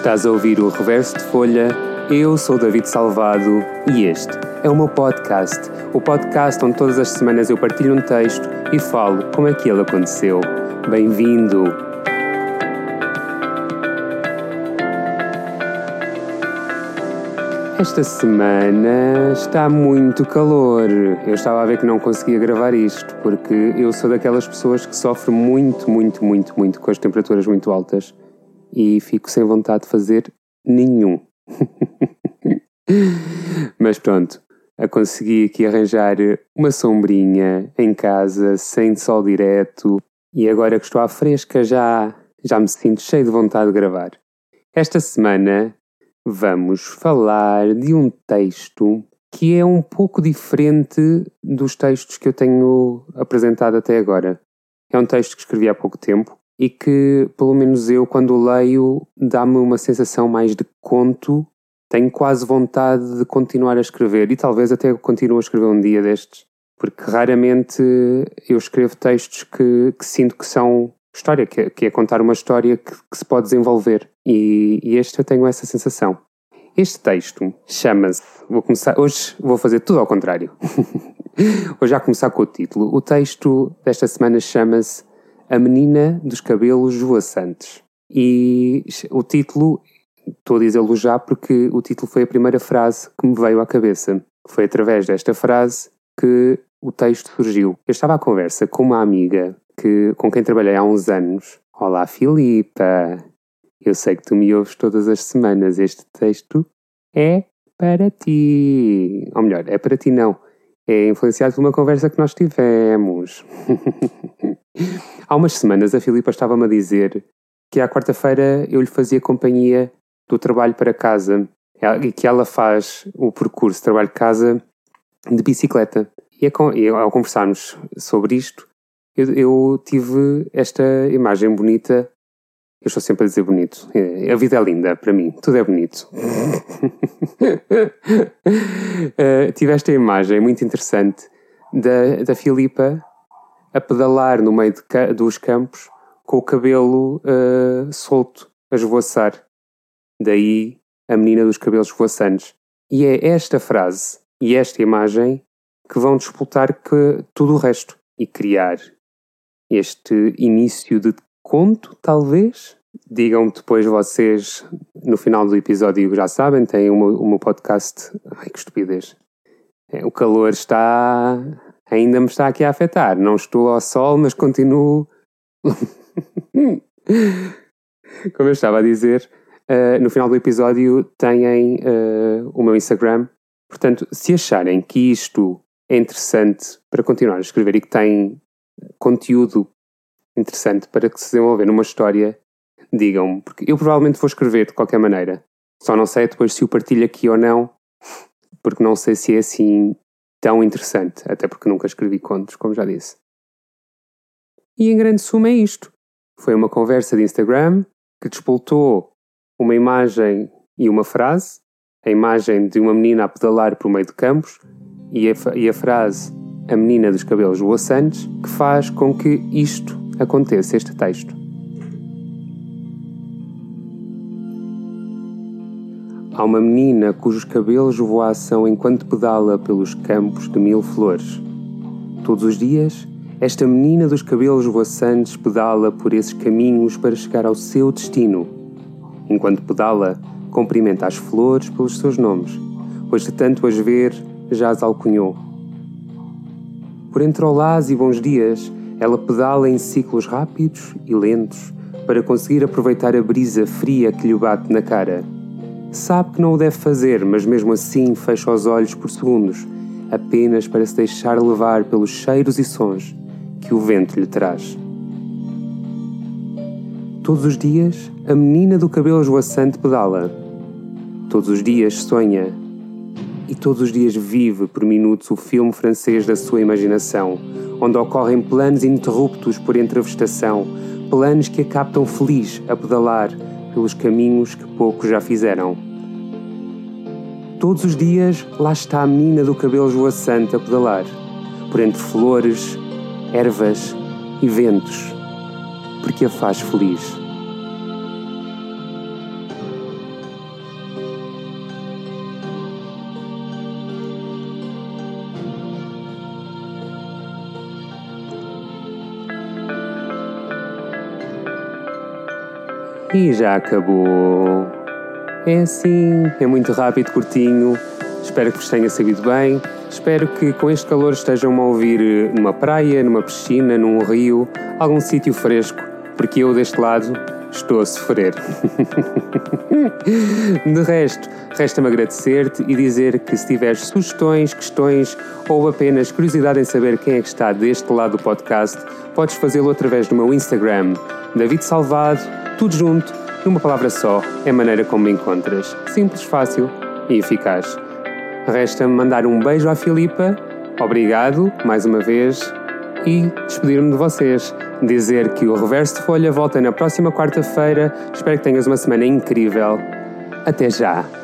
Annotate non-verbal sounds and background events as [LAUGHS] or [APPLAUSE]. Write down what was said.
Estás a ouvir o Reverso de Folha? Eu sou David Salvado e este é o meu podcast. O podcast onde todas as semanas eu partilho um texto e falo como é que ele aconteceu. Bem-vindo! Esta semana está muito calor. Eu estava a ver que não conseguia gravar isto porque eu sou daquelas pessoas que sofrem muito, muito, muito, muito com as temperaturas muito altas e fico sem vontade de fazer nenhum. [LAUGHS] Mas pronto, a consegui aqui arranjar uma sombrinha em casa, sem sol direto, e agora que estou à fresca já, já me sinto cheio de vontade de gravar. Esta semana vamos falar de um texto que é um pouco diferente dos textos que eu tenho apresentado até agora. É um texto que escrevi há pouco tempo e que, pelo menos eu, quando leio, dá-me uma sensação mais de conto. Tenho quase vontade de continuar a escrever e talvez até continue a escrever um dia destes, porque raramente eu escrevo textos que, que sinto que são história, que é, que é contar uma história que, que se pode desenvolver. E, e, este eu tenho essa sensação. Este texto chama-se. Vou começar. Hoje vou fazer tudo ao contrário. [LAUGHS] Hoje já começar com o título. O texto desta semana chama-se A Menina dos Cabelos Voaçantes. E o título, estou a dizê-lo já porque o título foi a primeira frase que me veio à cabeça. Foi através desta frase que o texto surgiu. Eu estava à conversa com uma amiga que, com quem trabalhei há uns anos. Olá, Filipa! Eu sei que tu me ouves todas as semanas. Este texto é para ti. Ou melhor, é para ti não. É influenciado por uma conversa que nós tivemos. [LAUGHS] Há umas semanas a Filipa estava-me a dizer que à quarta-feira eu lhe fazia companhia do trabalho para casa e que ela faz o percurso trabalho-casa de bicicleta. E ao conversarmos sobre isto, eu, eu tive esta imagem bonita eu estou sempre a dizer bonito. É, a vida é linda para mim, tudo é bonito. [LAUGHS] uh, tive esta imagem muito interessante da, da Filipa a pedalar no meio de, dos campos com o cabelo uh, solto, a esvoaçar. Daí a menina dos cabelos voaçantes. E é esta frase e esta imagem que vão disputar que tudo o resto e criar este início de conto, talvez. Digam-me depois vocês, no final do episódio já sabem, tem o meu, podcast. Ai que estupidez. É, o calor está. ainda me está aqui a afetar. Não estou ao sol, mas continuo. [LAUGHS] Como eu estava a dizer, uh, no final do episódio têm uh, o meu Instagram. Portanto, se acharem que isto é interessante para continuar a escrever e que tem conteúdo interessante para que se desenvolver numa história, digam-me, porque eu provavelmente vou escrever de qualquer maneira. Só não sei depois se o partilho aqui ou não, porque não sei se é assim tão interessante, até porque nunca escrevi contos, como já disse. E em grande suma é isto. Foi uma conversa de Instagram que despoltou uma imagem e uma frase, a imagem de uma menina a pedalar por meio de campos e a, e a frase a menina dos cabelos voaçantes, que faz com que isto aconteça, este texto. Há uma menina cujos cabelos voaçam enquanto pedala pelos campos de mil flores. Todos os dias, esta menina dos cabelos voaçantes pedala por esses caminhos para chegar ao seu destino. Enquanto pedala, cumprimenta as flores pelos seus nomes, pois de tanto as ver, já as alcunhou. Por entre olás e bons dias, ela pedala em ciclos rápidos e lentos para conseguir aproveitar a brisa fria que lhe bate na cara. Sabe que não o deve fazer, mas mesmo assim fecha os olhos por segundos, apenas para se deixar levar pelos cheiros e sons que o vento lhe traz. Todos os dias, a menina do cabelo esvoaçante pedala. Todos os dias sonha. E todos os dias vive por minutos o filme francês da sua imaginação, onde ocorrem planos ininterruptos por entre a vegetação, planos que a captam feliz a pedalar pelos caminhos que poucos já fizeram. Todos os dias lá está a menina do cabelo esvoaçante a pedalar, por entre flores, ervas e ventos, porque a faz feliz. E já acabou. É assim, é muito rápido, curtinho. Espero que vos tenha sabido bem. Espero que com este calor estejam a ouvir eh, numa praia, numa piscina, num rio, algum sítio fresco, porque eu deste lado estou a sofrer. [LAUGHS] De resto, resta-me agradecer-te e dizer que se tiveres sugestões, questões ou apenas curiosidade em saber quem é que está deste lado do podcast, podes fazê-lo através do meu Instagram, David Salvado, tudo junto, numa palavra só, é a maneira como me encontras. Simples, fácil e eficaz. Resta-me mandar um beijo à Filipa, obrigado mais uma vez e despedir-me de vocês. Dizer que o Reverso de Folha volta na próxima quarta-feira. Espero que tenhas uma semana incrível. Até já!